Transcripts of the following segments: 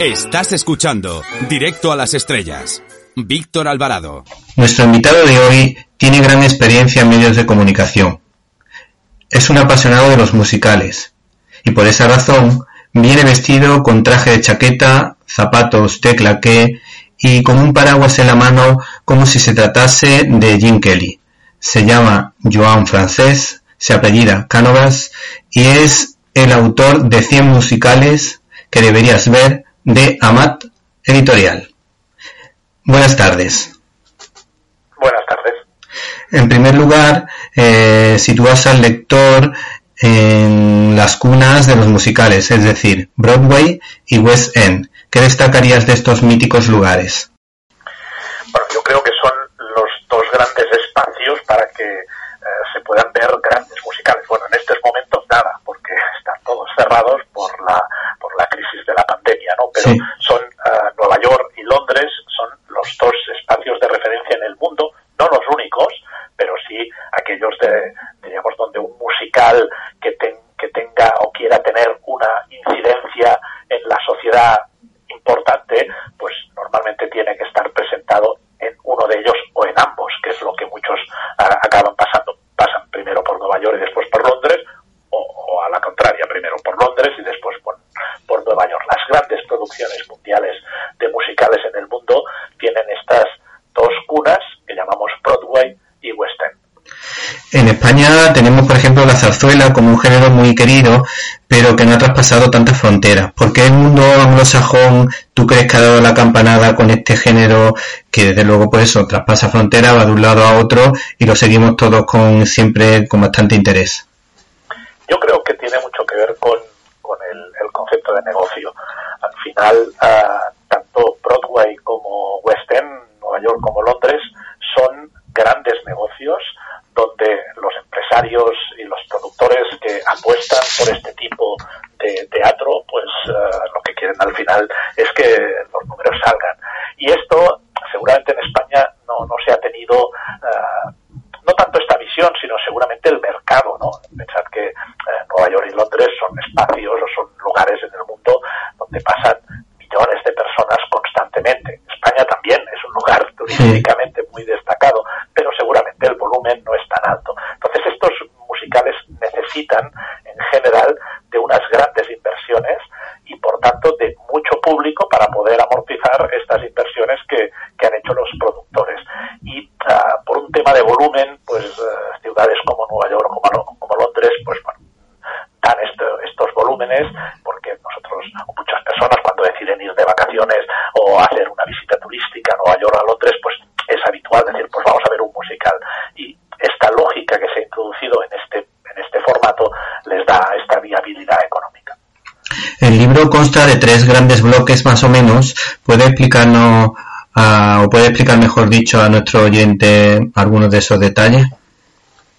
Estás escuchando Directo a las Estrellas. Víctor Alvarado. Nuestro invitado de hoy tiene gran experiencia en medios de comunicación. Es un apasionado de los musicales y por esa razón viene vestido con traje de chaqueta, zapatos de claqué y con un paraguas en la mano como si se tratase de Jim Kelly. Se llama Joan Francés, se apellida Canovas y es el autor de 100 musicales que deberías ver de Amat Editorial. Buenas tardes. Buenas tardes. En primer lugar, eh, al lector en las cunas de los musicales, es decir, Broadway y West End, ¿Qué destacarías de estos míticos lugares? Bueno, yo creo que son los dos grandes espacios para que eh, se puedan ver grandes musicales. Bueno, en estos momentos nada, porque están todos cerrados, Tenemos, por ejemplo, la zarzuela como un género muy querido, pero que no ha traspasado tantas fronteras. ¿Por qué el mundo anglosajón tú crees que ha dado la campanada con este género que, desde luego, pues eso, traspasa fronteras, va de un lado a otro y lo seguimos todos con siempre con bastante interés? El libro consta de tres grandes bloques más o menos. ¿Puede explicarnos ah, o puede explicar mejor dicho a nuestro oyente algunos de esos detalles?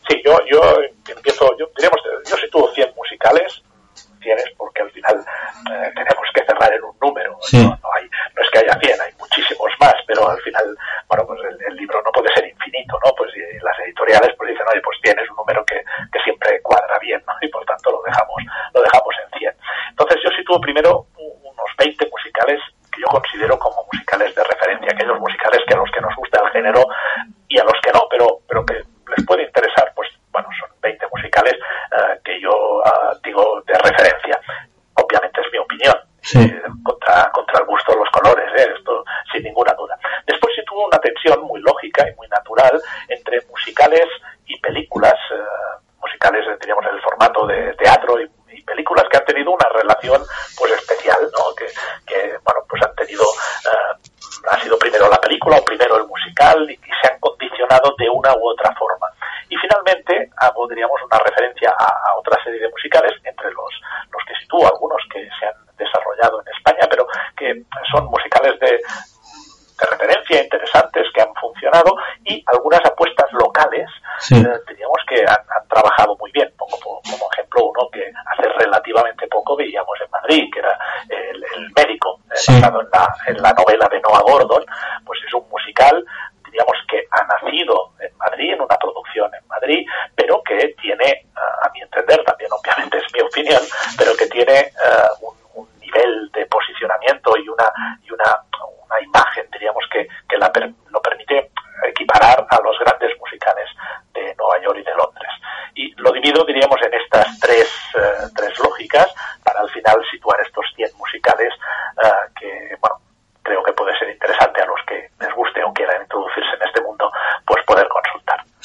Sí, yo, yo empiezo, yo, diríamos, yo sitúo 100 musicales, 100 porque al final eh, tenemos que cerrar en un número. Sí. piccola applicazione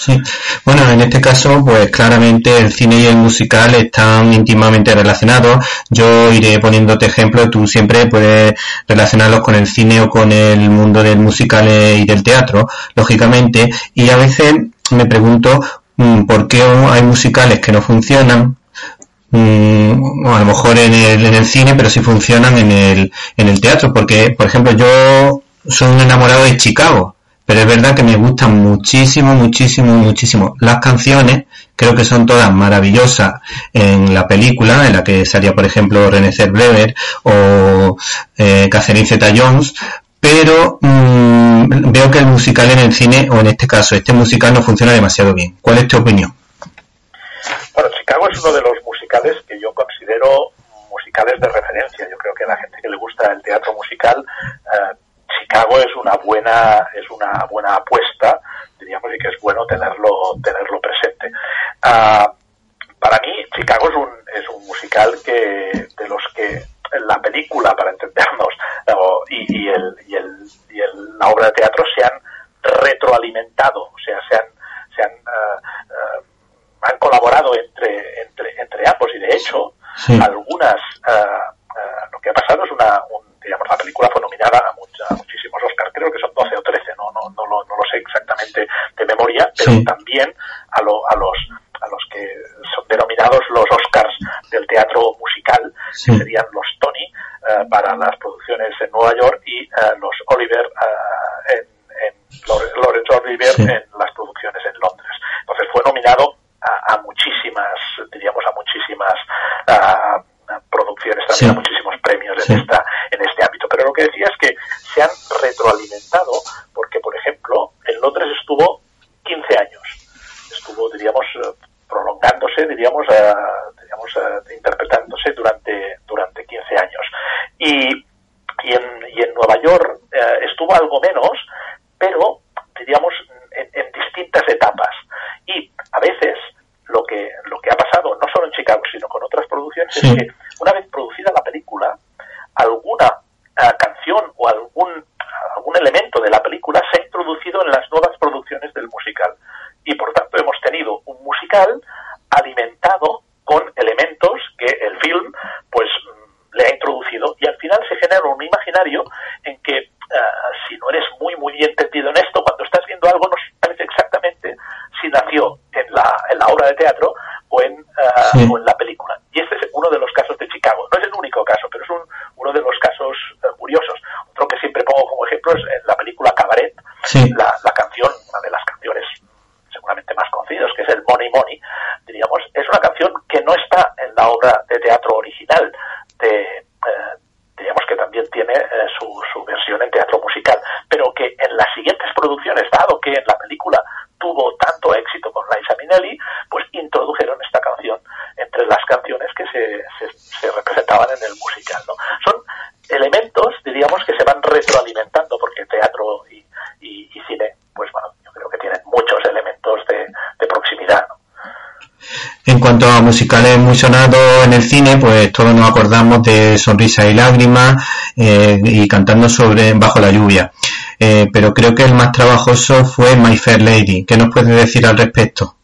Sí, bueno, en este caso, pues claramente el cine y el musical están íntimamente relacionados. Yo iré poniéndote ejemplos, tú siempre puedes relacionarlos con el cine o con el mundo del musical y del teatro, lógicamente, y a veces me pregunto mm, por qué hay musicales que no funcionan, mm, a lo mejor en el, en el cine, pero sí funcionan en el, en el teatro, porque, por ejemplo, yo soy un enamorado de Chicago, pero es verdad que me gustan muchísimo, muchísimo, muchísimo. Las canciones creo que son todas maravillosas en la película, en la que salía, por ejemplo, René Zellweger o eh, Catherine Zeta-Jones, pero mmm, veo que el musical en el cine, o en este caso, este musical no funciona demasiado bien. ¿Cuál es tu opinión? Bueno, Chicago es uno de los musicales que yo considero musicales de referencia. Yo creo que a la gente que le gusta el teatro musical, eh, Chicago es una buena es una buena apuesta, diríamos, y que es bueno tenerlo tenerlo presente. Uh, para mí, Chicago es un, es un musical que de los que la película, para entendernos, uh, y, y, el, y, el, y el, la obra de teatro se han retroalimentado, o sea, se han, se han, uh, han colaborado entre, entre, entre ambos y de hecho, sí. algunas, lo que ha pasado es una, un, digamos, la película fue nominada a, mucha, a muchísimos Oscars, creo que son 12 o 13, no, no, no, lo, no lo sé exactamente de memoria, pero sí. también a, lo, a, los, a los que son denominados los Oscars del teatro musical, sí. que serían los Tony uh, para las producciones en Nueva York y uh, los Oliver uh, en, en Lawrence Oliver sí. en las producciones en Londres. Entonces fue nominado a, a muchísimas, diríamos a muchísimas producciones, también a muchísimos premios en esta en este ámbito. Pero lo que decía es que se han retroalimentado porque, por ejemplo, en Londres estuvo 15 años. Estuvo, diríamos, prolongándose, diríamos, uh, diríamos uh, interpretándose durante, durante 15 años. Y, y, en, y en Nueva York uh, estuvo algo menos, pero, diríamos, en, en distintas etapas. Y a veces lo que, lo que ha pasado, no solo en Chicago, sino con otras producciones, sí. es que una vez producida la película, alguna uh, canción o algún, algún elemento de la película se ha introducido en las nuevas producciones del musical. Y por tanto hemos tenido un musical alimentado con elementos que el film pues le ha introducido y al final se genera un imaginario en que uh, si no eres muy muy bien entendido en esto, cuando estás viendo algo no sabes exactamente si nació en la, en la obra de teatro o en, uh, sí. o en la película. Y este es uno de los casos de Chicago. No es el único caso, pero es un, uno de los casos uh, curiosos. Otro que siempre pongo como ejemplo es en la película Cabaret, sí. la, la, canción, una de las canciones seguramente más conocidas, que es el Money Money, diríamos, es una canción que no está en la obra de teatro original de, eh, diríamos que también tiene eh, su, su, versión en teatro musical, pero que en las siguientes producciones, dado que en la película tuvo tanto éxito pues introdujeron esta canción entre las canciones que se, se, se representaban en el musical. ¿no? Son elementos, diríamos, que se van retroalimentando, porque teatro y, cine, pues bueno, yo creo que tienen muchos elementos de, proximidad. ¿no? En cuanto a musicales muy sonados en el cine, pues todos nos acordamos de Sonrisa y Lágrimas eh, y cantando sobre Bajo la lluvia. Eh, pero creo que el más trabajoso fue My Fair Lady. ¿Qué nos puede decir al respecto?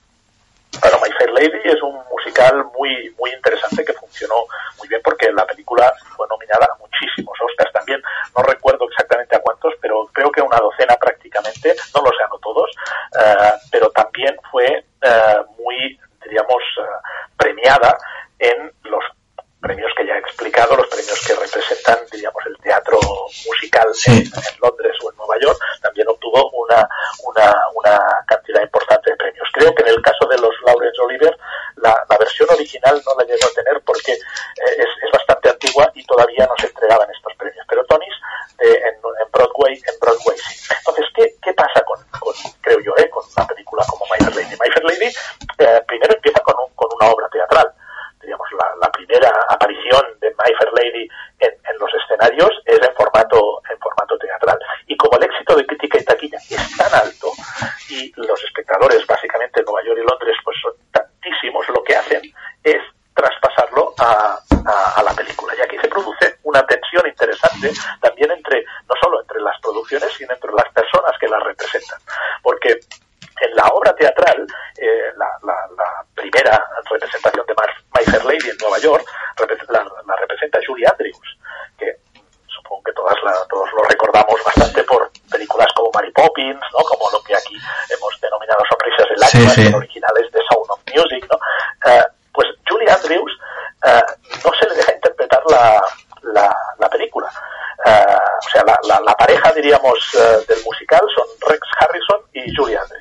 Bueno, My Fair Lady es un musical muy muy interesante que funcionó muy bien porque la película fue nominada a muchísimos Oscars también. No recuerdo exactamente a cuántos, pero creo que una docena prácticamente. No los ganó todos, uh, pero también fue uh, muy diríamos, uh, premiada en los premios que ya he explicado, los premios que representan, diríamos, el teatro musical sí. en, en, Londres o en Nueva York, también obtuvo una, una, una, cantidad importante de premios. Creo que en el caso de los Lawrence Oliver, la, la versión original no la llegó a tener porque eh, es, es, bastante antigua y todavía no se entregaban sí, de Sound of Music, ¿no? Eh, pues Julie Andrews eh, no se le deja interpretar la, la, película. Eh, o sea, la, la, la pareja, diríamos, del musical son Rex Harrison y Julie Andrews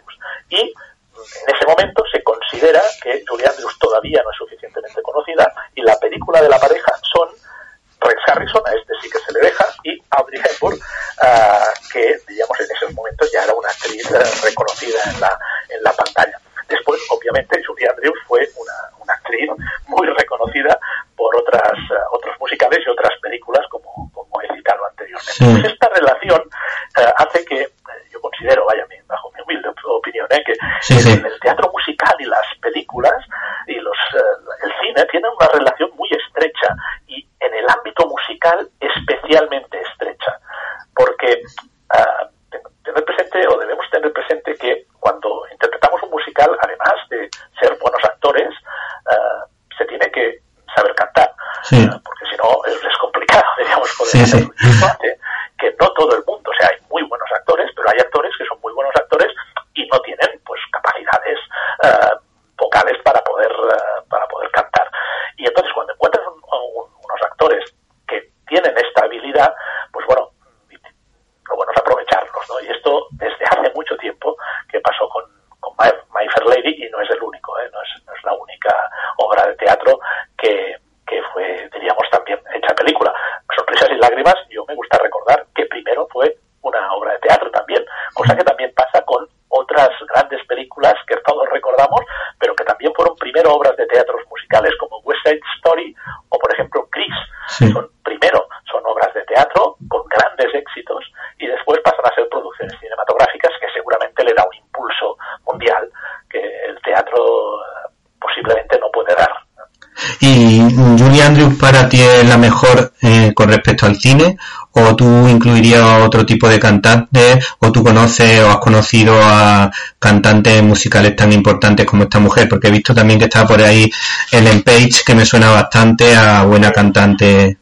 para la mejor eh, con respecto al cine? ¿O tú incluirías otro tipo de cantantes? ¿O tú conoces o has conocido a cantantes musicales tan importantes como esta mujer? Porque he visto también que está por ahí Ellen Page, que me suena bastante a buena cantante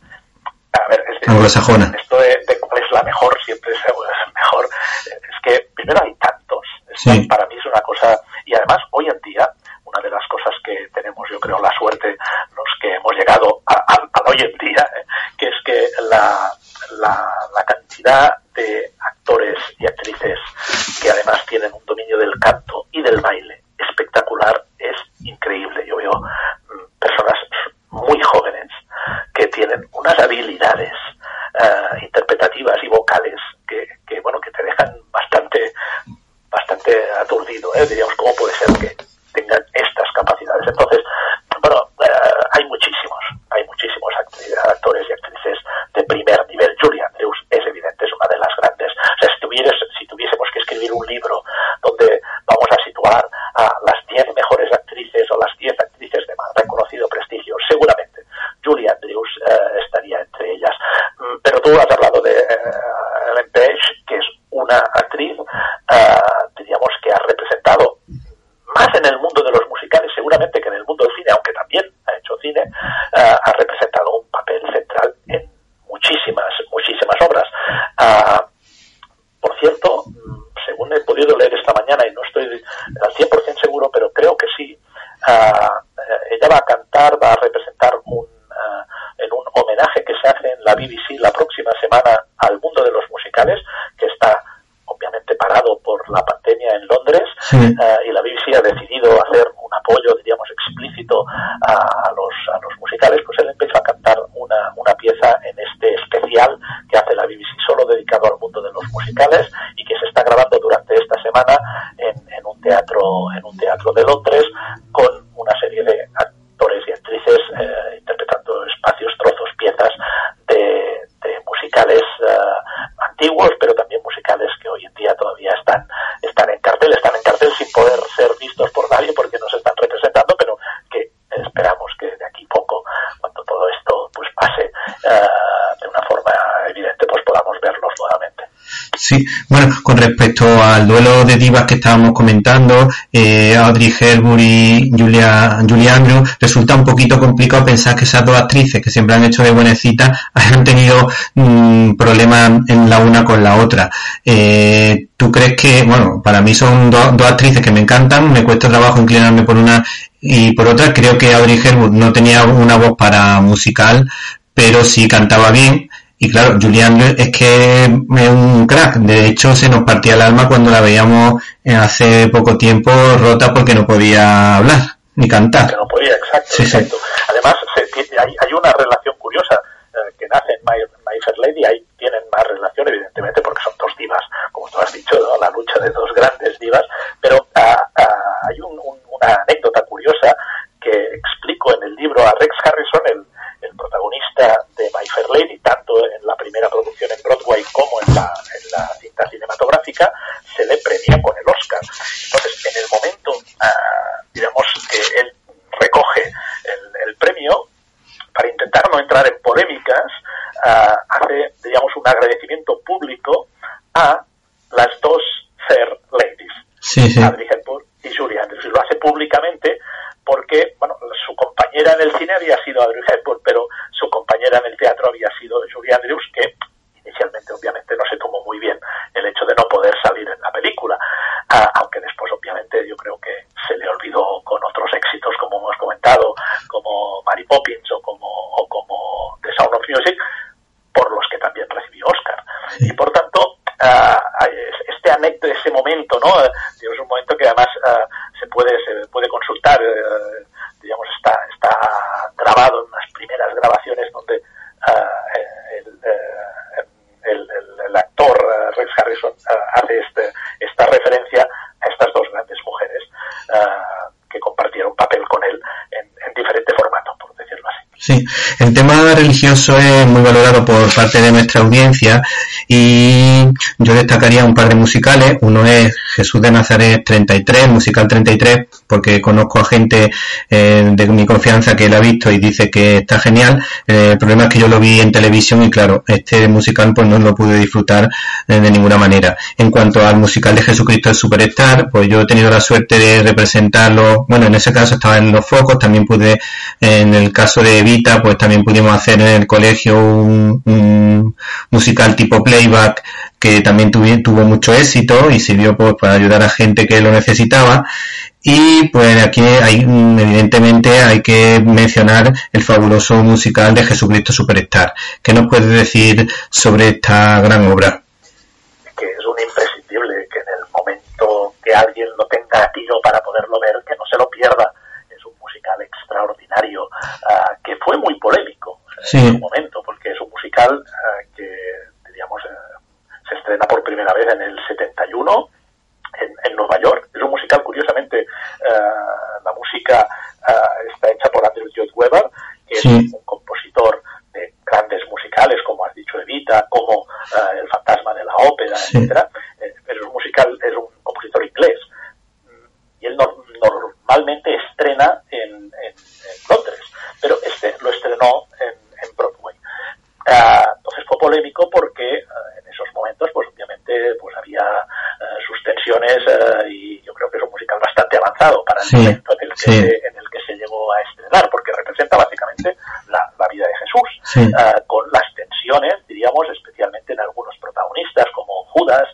a ver, anglosajona. Esto de, de, cuál es la mejor, siempre es mejor. Es que primero hay tantos. Sí. en el mundo de los musicales, seguramente que en el mundo del cine, aunque también ha hecho cine, uh, ha representado un papel central en muchísimas, muchísimas obras. Uh, por cierto, según he podido leer esta mañana, y no estoy al 100% seguro, pero creo que sí, uh, ella va a cantar, va a representar un, ah, en un homenaje que se hace en la BBC la próxima semana al mundo de los musicales, que está obviamente parado por la pandemia en Londres, sí. Eh, de una forma evidente pues podamos verlos nuevamente. Sí, bueno, con respecto al duelo de divas que estábamos comentando, eh, Audrey Hepburn y Julia, Julia Andrews, resulta un poquito complicado pensar que esas dos actrices que siempre han hecho de buenecitas han tenido mm, problemas en la una con la otra. Eh, ¿Tú crees que, bueno, para mí son dos actrices que me encantan, me cuesta trabajo inclinarme por una y por otra creo que Audrey Hepburn no tenía una voz para musical, pero sí cantaba bien y claro, Julian es que es un crack. De hecho, se nos partía el alma cuando la veíamos hace poco tiempo rota porque no podía hablar ni cantar. Que no podía, exacto. exacto. Además, hay, hay, una relación curiosa eh, que nace en My, Fair Lady. Ahí tienen más relación, evidentemente, porque son dos divas, como tú has dicho, la lucha de dos grandes divas. Pero ah, ah, hay una anécdota curiosa que explico en el libro a Rex Harrison, el protagonista de My Fair Lady, tanto en la primera producción en Broadway como en la, cinta cinematográfica, se le premia con el Oscar. Entonces, en el momento, uh, digamos, que él recoge el, premio, para intentar no entrar en polémicas, ah, hace, digamos, un agradecimiento público a las dos Fair Ladies, sí, sí Hepburn y Julie Andrews. Y lo hace públicamente porque, bueno, su compañera en el cine había sido Audrey Hepburn, pero su compañera en el teatro había sido Julie Andrews, que inicialmente obviamente no se tomó muy bien el hecho de no poder salir en la película, ah, aunque después obviamente yo creo que se le olvidó con otros éxitos como hemos comentado, como Mary Poppins o como, o como The Sound of Music, por los que también recibió Oscar. Y por tanto, uh, este anécdota, ese momento, ¿no? es un momento que además uh, se puede se puede consultar, uh, digamos, está, está grabado en las primeras grabaciones donde el, el, el, actor Rex Harrison hace este, esta referencia a estas dos grandes mujeres que compartieron papel con él en, en diferente formato, por decirlo así. Sí, el tema religioso es muy valorado por parte de nuestra audiencia y yo destacaría un par de musicales. Uno es Jesús de Nazaret 33, musical 33, porque conozco a gente eh, de mi confianza que la ha visto y dice que está genial. Eh, el problema es que yo lo vi en televisión y claro, este musical pues no lo pude disfrutar eh, de ninguna manera. En cuanto al musical de Jesucristo el Superstar, pues yo he tenido la suerte de representarlo. Bueno, en ese caso estaba en los focos, también pude, en el caso de pues también pudimos hacer en el colegio un, musical tipo playback que también tuvo, mucho éxito y sirvió pues para ayudar a gente que lo necesitaba. Y pues aquí hay, evidentemente hay que mencionar el fabuloso musical de Jesucristo Superstar. ¿Qué nos puedes decir sobre esta gran obra? Que es un imprescindible, que en el momento que alguien lo tenga a tiro para poderlo ver, que no se lo pierda musical extraordinario uh, que fue muy polémico sí. en su momento, porque es un musical uh, que, diríamos, uh, se estrena por primera vez en el 71 en, en Nueva York. Es un musical, curiosamente, la música está hecha por Andrew Lloyd Webber, que sí. es un compositor de grandes musicales, como has dicho, Evita, como El fantasma de la ópera, sí. etcétera. Eh, pero es un musical, es un compositor inglés. Y él no, normalmente estrena en, en, en, Londres, pero este lo estrenó en, en Broadway. Uh, entonces fue polémico porque uh, en esos momentos, pues obviamente, pues había uh, sus tensiones y yo creo que es un musical bastante avanzado para el sí, momento en el, que sí. se, en el que se llegó a estrenar, porque representa básicamente la, la vida de Jesús, sí. con las tensiones, diríamos, especialmente en algunos protagonistas como Judas,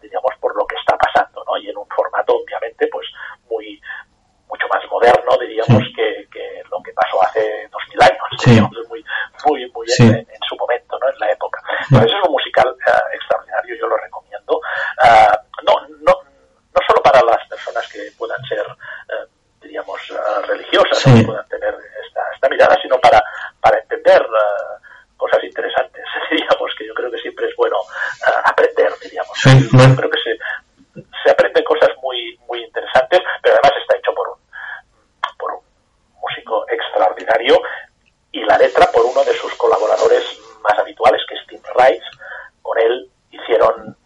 diríamos, por lo que está pasando, ¿no? Y en un formato, obviamente, pues muy mucho más moderno, diríamos, sí. que, que, lo que pasó hace dos mil años, sí. digamos, muy, muy, muy sí. en, en, su momento, ¿no? En la época. Entonces es un musical uh, extraordinario, yo lo recomiendo. Uh, no, no, no solo para las personas que puedan ser, uh, diríamos, religiosas, que puedan tener esta, esta, mirada, sino para, para entender cosas interesantes, diríamos, que yo creo que siempre es bueno aprender, diríamos. Yo creo que se, se aprenden cosas muy, muy interesantes, pero además está hecho por un, por un músico extraordinario y la letra por uno de sus colaboradores más habituales, que es Tim Rice. Con él hicieron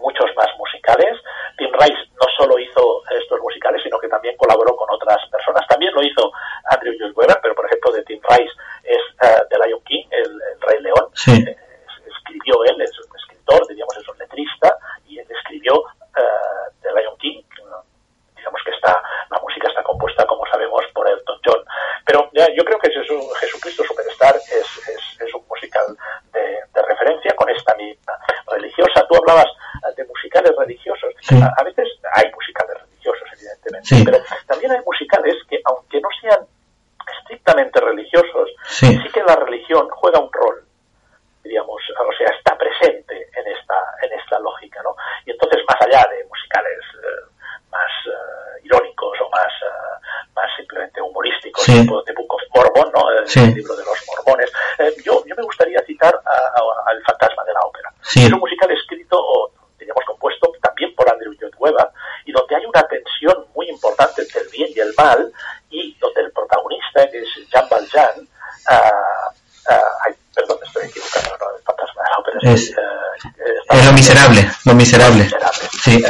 muchos más musicales. Tim Rice no solo hizo estos musicales, sino que también colaboró con otras personas. También lo hizo Andrew Lloyd Webber, pero por ejemplo de Tim Rice es uh, The Lion King, el, el Rey León. Sí. Eh, escribió él, es un escritor, diríamos, es un letrista, A, veces hay musicales religiosos, evidentemente, pero también hay musicales que, aunque no sean estrictamente religiosos, sí. que la religión juega un rol, digamos, o sea, está presente en esta, en esta lógica, ¿no? Y entonces, más allá de musicales eh, más uh, irónicos o más, uh, más simplemente humorísticos, sí. tipo de Book of Mormon, ¿no? El, sí. libro de los mormones. Eh, yo, yo me gustaría citar al Fantasma de la Ópera. Sí. Es un musical escrito, o diríamos compuesto, también por Andrew Lloyd Webber, y donde hay una tensión muy importante entre el bien y el mal, y donde el protagonista, que es Jean Valjean, uh, ay, perdón, me estoy equivocando, no, el Fantasma de la Ópera. Es, miserable, lo miserable. Lo miserable. Sí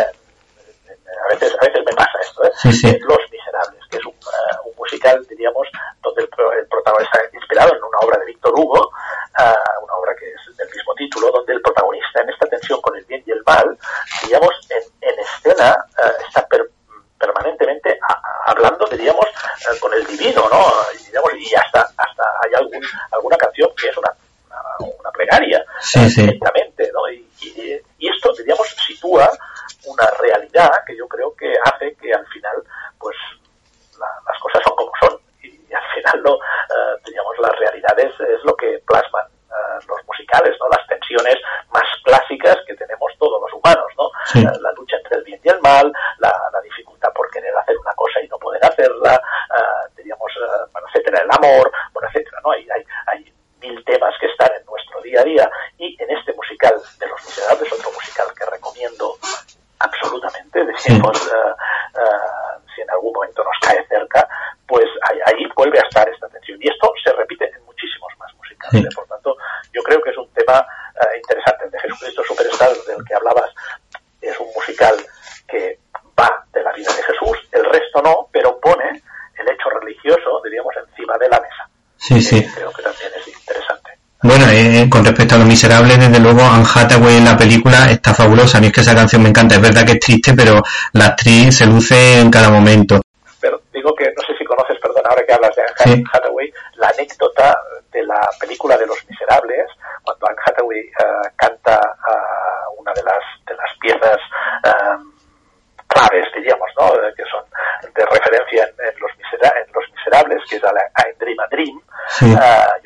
a veces, a veces me pasa esto, ¿eh? Sí, sí. Los Miserables, que es un, uh, un, musical, diríamos, donde el, el protagonista inspirado en una obra de Víctor Hugo, uh, una obra que es del mismo título, donde el protagonista en esta tensión con el bien y el mal, digamos, en, en escena uh, está per, permanentemente a, hablando, diríamos, con el divino, ¿no? Y, digamos, y hasta, hasta hay algún, alguna canción que es una, una, una sí. ¿no? Y, esto, diríamos, sitúa una realidad que yo creo que hace que al final pues la, las cosas son como son y, al final no uh, digamos las realidades es lo que plasman uh, los musicales no las tensiones más clásicas que tenemos todos los humanos no sí. uh, la lucha entre el bien y el mal la, la, dificultad por querer hacer una cosa y no poder hacerla diríamos bueno, etcétera el amor bueno etcétera no hay, hay, hay mil temas que están en nuestro día a día y en este musical de Los Miserables, otro musical que recomiendo absolutamente, decimos, sí. uh, uh, si en algún momento nos cae cerca, pues ahí, ahí, vuelve a estar esta tensión. Y esto se repite en muchísimos más musicales. Sí. Por tanto, yo creo que es un tema uh, interesante. El de Jesucristo Superstar, del que hablabas, es un musical que va de la vida de Jesús, el resto no, pero pone el hecho religioso, diríamos, encima de la mesa. Sí, sí. Creo que también es interesante. Bueno, eh, con respecto a Los Miserables, desde luego Anne Hathaway en la película está fabulosa. A mí es que esa canción me encanta. Es verdad que es triste, pero la actriz se luce en cada momento. Pero digo que, no sé si conoces, perdón, ahora que hablas de Anne sí. Hathaway, la anécdota de la película de Los Miserables, cuando Anne Hathaway uh, canta uh, una de las, de las piezas um, claves, diríamos, ¿no? que son de referencia en, en, los, misera en los Miserables, que es a, la, Dream, sí. uh,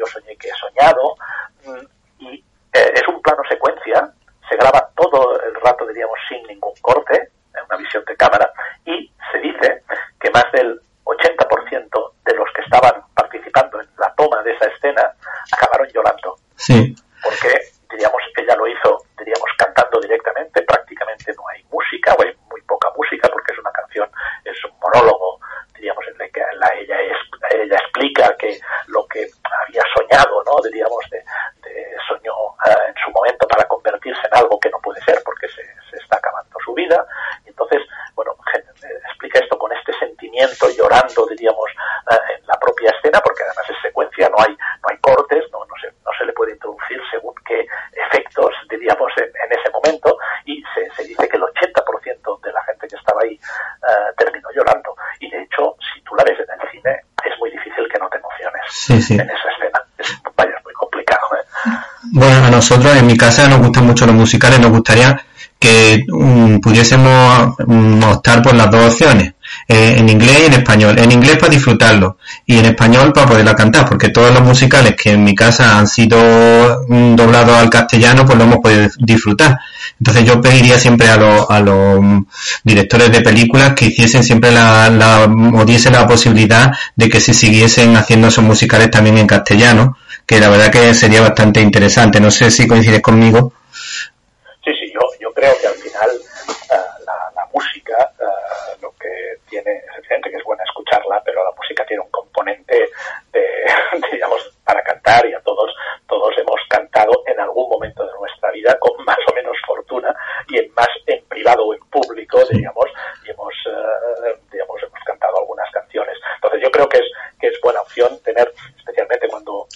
efectos, diríamos, en, en ese momento, y se, se, dice que el 80% de la gente que estaba ahí uh, terminó llorando. Y de hecho, si tú la ves en el cine, es muy difícil que no te emociones sí, sí. en esa escena. Es, vaya, es muy complicado. ¿eh? Bueno, a nosotros en mi casa nos gustan mucho los musicales, nos gustaría que um, pudiésemos um, optar por las dos opciones, eh, en inglés y en español. En inglés para disfrutarlo y en español para poderla cantar, porque todos los musicales que en mi casa han sido um, doblados al castellano, pues lo hemos podido disfrutar. Entonces yo pediría siempre a los, a los directores de películas que hiciesen siempre la, la, o diesen la posibilidad de que se siguiesen haciendo esos musicales también en castellano, que la verdad que sería bastante interesante. No sé si coincides conmigo. Sí, sí, yo, yo creo que al final uh, la, la, música, uh, lo que tiene, es evidente que es buena escucharla, pero la música tiene un componente de, digamos, para cantar y a todos, todos hemos cantado en algún momento de nuestra vida con más o menos fortuna y en más en privado o en público, digamos, y hemos, uh, digamos, hemos cantado algunas canciones. Entonces yo creo que es, que es buena opción tener, especialmente cuando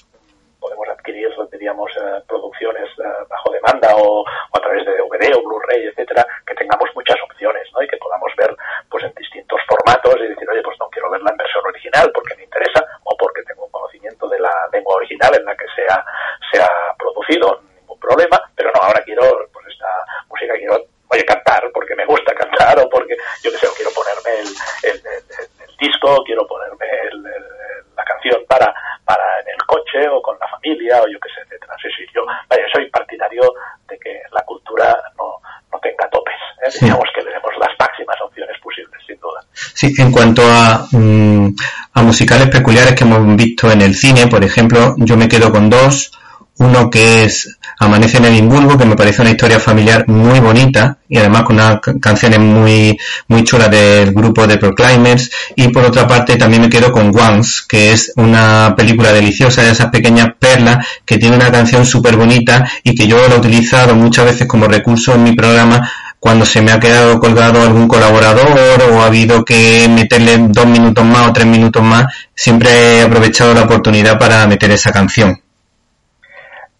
podemos adquirir, diríamos, uh, producciones uh, bajo demanda o, o, a través de DVD o Blu-ray, etcétera, que tengamos muchas opciones, ¿no? Y que podamos ver, pues, en distintos formatos y ponerme el, el, disco, quiero ponerme la canción para, para en el coche o con la familia o yo qué sé, etcétera. Sí, sí, yo soy partidario de que la cultura no, no tenga topes. ¿eh? Digamos que le demos las máximas opciones posibles, sin duda. Sí, en cuanto a, mm, a musicales peculiares que hemos visto en el cine, por ejemplo, yo me quedo con dos. Uno que es Amanece en Edimburgo, que me parece una historia familiar muy bonita y además con unas canciones muy, muy chulas del grupo de Proclaimers. Y por otra parte también me quedo con Once, que es una película deliciosa de esas pequeñas perlas que tiene una canción súper bonita y que yo lo he utilizado muchas veces como recurso en mi programa cuando se me ha quedado colgado algún colaborador o ha habido que meterle dos minutos más o tres minutos más, siempre he aprovechado la oportunidad para meter esa canción.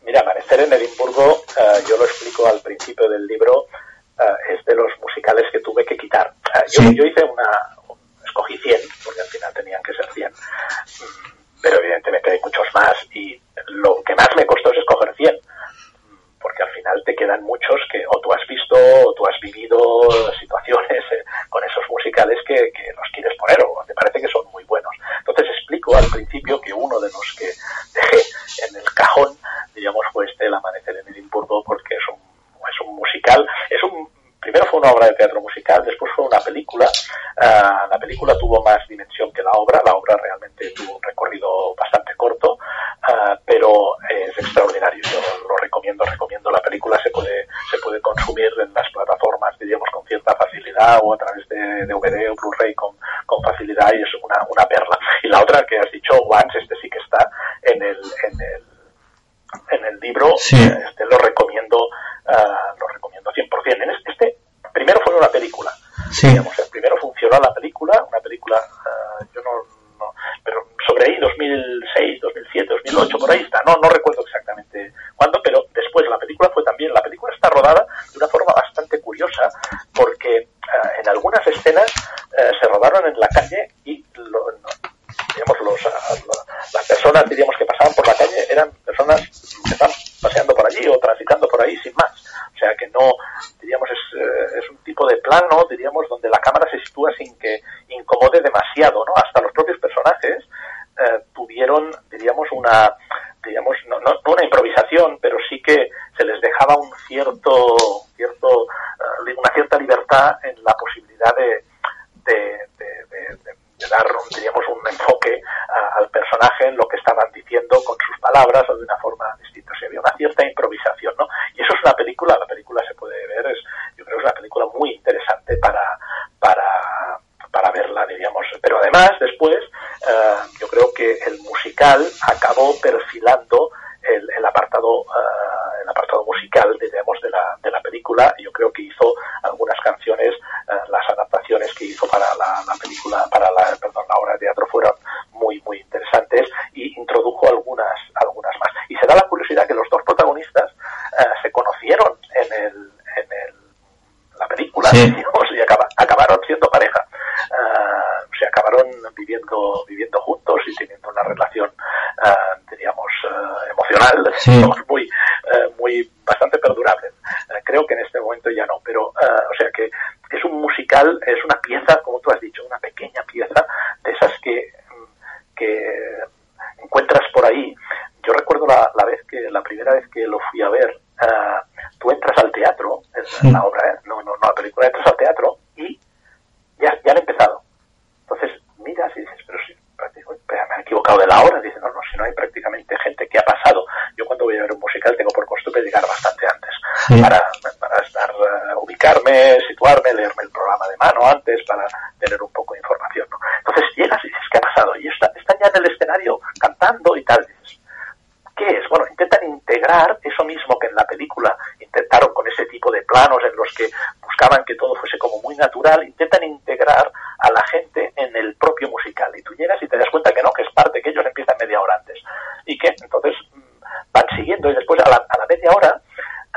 Mira, Amanecer en Edimburgo, uh, yo lo explico al principio del libro, uh, es de los musicales que tuve que quitar. Uh, yo, sí. yo, hice una, escogí 100, porque al final tenían que ser 100, mm, pero evidentemente hay muchos más y lo que más me costó es escoger 100 al final te quedan muchos que o tú has visto o tú has vivido situaciones eh, con esos musicales que, que, los quieres poner o te parece que son muy buenos. Entonces explico al principio que uno de los que dejé en el cajón, digamos, fue este El Amanecer en Edimburgo porque es un, es un musical, es un primero fue una obra de teatro musical, después fue una película. Uh, la película tuvo más dimensión que la obra, la obra realmente tuvo un recorrido bastante corto, uh, pero es extraordinario. Yo lo recomiendo, recomiendo. La película se puede, se puede consumir en las plataformas, diríamos, con cierta facilidad o a través de DVD o Blu-ray con, con facilidad y es una, una perla. Y la otra que has dicho, Once, este sí que está en el, en el en el libro, sí. este lo recomiendo, uh, lo recomiendo 100%. En este, primero fue una película. Sí. Digamos, primero funcionó la película, una película, uh, yo no, no, pero sobre ahí, 2006, 2007, 2008, por ahí está, no, no recuerdo exactamente cuándo, pero después la película fue también, la película está rodada de una forma bastante curiosa, porque uh, en algunas escenas se rodaron en la calle y lo, digamos, los, las personas diríamos que pasaban por la calle eran personas que estaban paseando por allí o transitando por ahí sin más. O sea que no, diríamos, es, eh, es un tipo de plano, diríamos, donde la cámara se sitúa sin que incomode demasiado, ¿no? Hasta los propios personajes eh, tuvieron, diríamos, una, digamos, no, no, no, una improvisación, pero sí que se les dejaba un cierto, cierto, uh, una cierta libertad en la posibilidad de, de, de, de de dar, diríamos, un enfoque al personaje lo que estaban diciendo con sus palabras o de una forma distinta. O había una cierta improvisación, ¿no? Y eso es una película, la película se puede ver, es, yo creo que es una película muy interesante para, para, para verla, diríamos. Pero además, después, eh, yo creo que el musical acabó perfilando el, el apartado uh, el apartado musical diríamos de la, de la película yo creo que hizo algunas canciones uh, las adaptaciones que hizo para la, la, película para la perdón la obra de teatro fueron muy muy interesantes y introdujo algunas algunas más y se da la curiosidad que los dos protagonistas uh, se conocieron en el en el la película Sí. digamos, y acaba, acabaron siendo pareja se acabaron viviendo viviendo juntos y teniendo una relación diríamos Sí. muy uh, muy bastante perdurable uh, creo que en este momento ya no pero uh, o sea que es un musical es una pieza como tú has dicho una pequeña pieza de esas que que encuentras por ahí yo recuerdo la, la vez que la primera vez que lo fui a ver tú entras al teatro en Sí. la obra ¿eh? no no no la película entras al teatro y ya ya han empezado entonces miras y dices pero si prácticamente me han equivocado de la hora. Dice, no, no, si no hay prácticamente gente que ha pasado. Yo cuando voy a ver un musical tengo por costumbre llegar bastante antes Sí. Para, para estar, uh, ubicarme, situarme, leerme el programa de mano antes para tener un poco de información. ¿no? Entonces llegas y dices, ¿qué ha pasado? Y está, están ya en el escenario cantando y tal. Dices, ¿qué es? Bueno, intentan integrar eso mismo que en la película intentaron con ese tipo de planos en los que buscaban que todo fuese como muy natural, intentan integrar a la gente en el propio musical. Y tú llegas y te das cuenta que no, que es parte, que ellos empiezan media hora antes. Y que entonces mm, van siguiendo y después a la, a la media hora,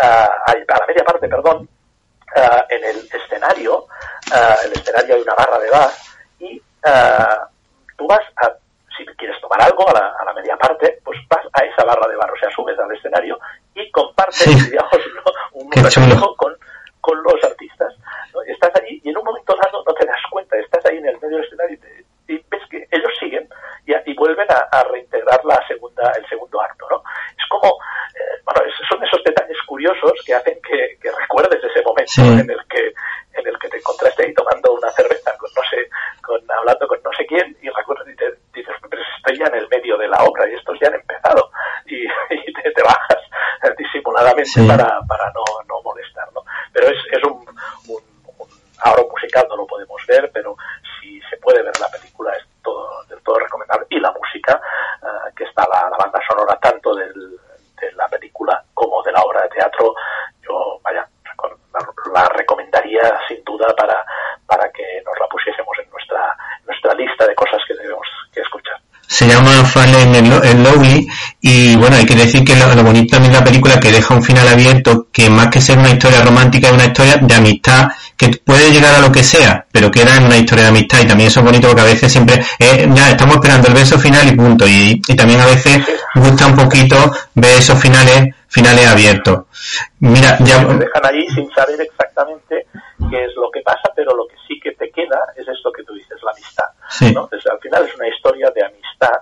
uh, a la media parte, perdón, uh, en el escenario, uh, el escenario hay una barra de bar y tú vas a si quieres tomar algo a la, a la, media parte, pues vas a esa barra de bar, o sea, subes al escenario y compartes, Sí. digamos, un Qué chulo. reflejo con, con los artistas. ¿no? Estás allí y en un momento dado no te das cuenta, estás ahí vuelven a, reintegrar la segunda, el segundo acto, ¿no? Es como, eh, bueno, son esos detalles curiosos que hacen que, recuerdes ese momento en el que en el que te encontraste ahí tomando una cerveza con no sé, con hablando con no sé quién y recuerdas y te dices, pero estoy ya en el medio de la obra y estos ya han empezado y, te, bajas disimuladamente para, para no, no molestar, ¿no? Pero es, es un, un, un ahora musical no lo podemos ver, pero si se puede ver la película es todo, del todo recomendable y la música eh, que está la, la, banda sonora tanto del, de la película como de la obra de teatro, yo vaya la recomendaría sin duda para, para que nos la pusiésemos en nuestra, nuestra lista de cosas que debemos que escuchar. Fallen en Lowly y bueno, hay que decir que lo, bonito también de la película que deja un final abierto que más que ser una historia romántica es una historia de amistad que puede llegar a lo que sea, pero queda en una historia de amistad y también eso es bonito porque a veces siempre eh, ya estamos esperando el beso final y punto y, y también a veces gusta un poquito ver esos finales finales abiertos. Mira, ya... Dejan ahí sin saber exactamente qué es lo que pasa, pero lo que sí que te queda es esto que tú dices, la amistad. Entonces, al final es una historia de amistad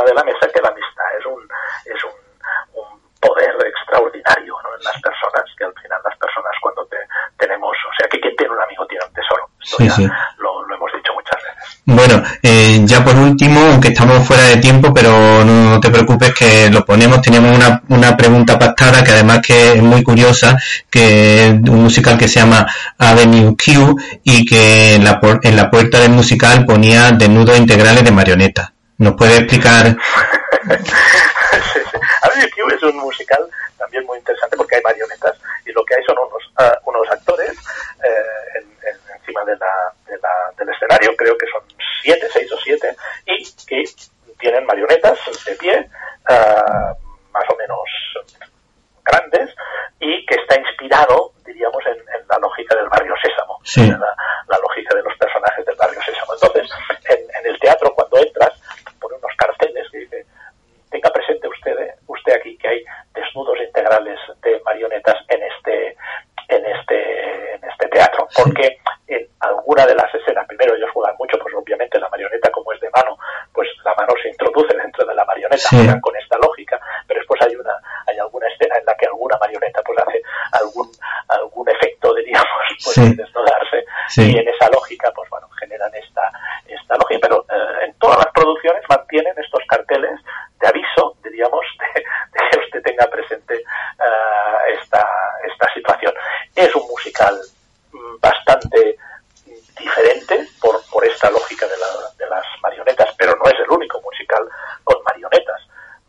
encima de la mesa que la amistad es un, es un, un poder extraordinario ¿no? en las personas, que al final las personas cuando te, tenemos, o sea, que quien tiene un amigo tiene un tesoro. sí, Lo, lo hemos dicho muchas veces. Bueno, eh, ya por último, aunque estamos fuera de tiempo, pero no, te preocupes que lo ponemos, teníamos una, una pregunta pactada que además que es muy curiosa, que es un musical que se llama Avenue Q y que en la, en la puerta del musical ponía desnudos integrales de marioneta. ¿Nos puede explicar? Avenue Q es un musical también muy interesante porque hay marionetas y lo que hay son unos, uh, unos actores eh, en, en, encima de la, de la, del escenario, creo que son siete, seis o siete, y que tienen marionetas de pie, uh, más o menos grandes, y que está inspirado, diríamos, en, en la lógica del barrio Sésamo, sí. la, lógica de los personajes del barrio Sésamo. Entonces, en, en el teatro, cuando entras, pone unos carteles que dice, tenga presente usted, usted aquí que hay desnudos integrales de marionetas en este en este en este teatro porque en alguna de las escenas primero ellos juegan mucho pues obviamente la marioneta como es de mano pues la mano se introduce dentro Sí. con esta lógica pero después hay una hay alguna escena en la que alguna marioneta pues hace algún algún efecto diríamos pues Sí. de desnudarse Sí. y en esa lógica pues bueno generan esta esta lógica pero eh, en todas las producciones mantienen estos carteles de aviso diríamos de, de que usted tenga presente eh, esta esta situación es un musical mm, bastante diferente por, por esta lógica de, la, de las marionetas, pero no es el único musical con marionetas.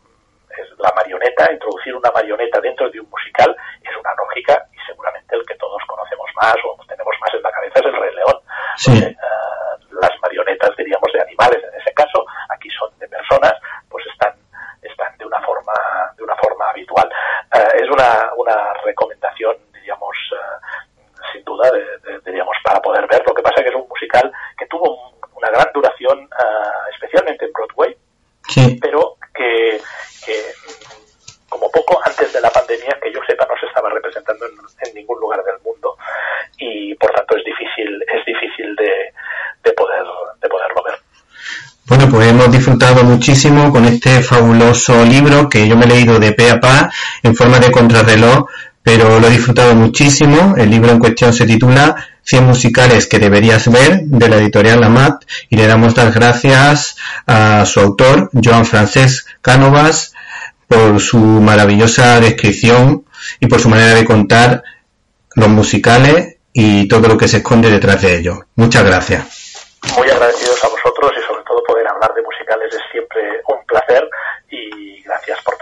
Mm, Es la marioneta, introducir una marioneta dentro de un musical es una lógica y seguramente el que todos conocemos más o tenemos más en la cabeza es el Rey León. Sí. Donde, uh, las marionetas, diríamos, de animales en ese caso, aquí son de personas, pues están, están de una forma, de una forma habitual. Uh, es una, una recomendación, diríamos, uh, sin duda, de, de, diríamos, para poder ver. Lo que pasa es que es un musical que tuvo una gran duración, especialmente en Broadway, sí. pero que, que, como poco antes de la pandemia, que yo sepa, no se estaba representando en, en ningún lugar del mundo y por tanto es difícil, es difícil de, de poder, de poderlo ver. Bueno, pues hemos disfrutado muchísimo con este fabuloso libro que yo me he leído de pe a pa en forma de contrarreloj, pero lo he disfrutado muchísimo. El libro en cuestión se titula 100 musicales que deberías ver de la editorial Lamat y le damos las gracias a su autor, Joan Francesc Cánovas, por su maravillosa descripción y por su manera de contar los musicales y todo lo que se esconde detrás de ellos. Muchas gracias. Muy agradecidos a vosotros y sobre todo poder hablar de musicales es siempre un placer y gracias por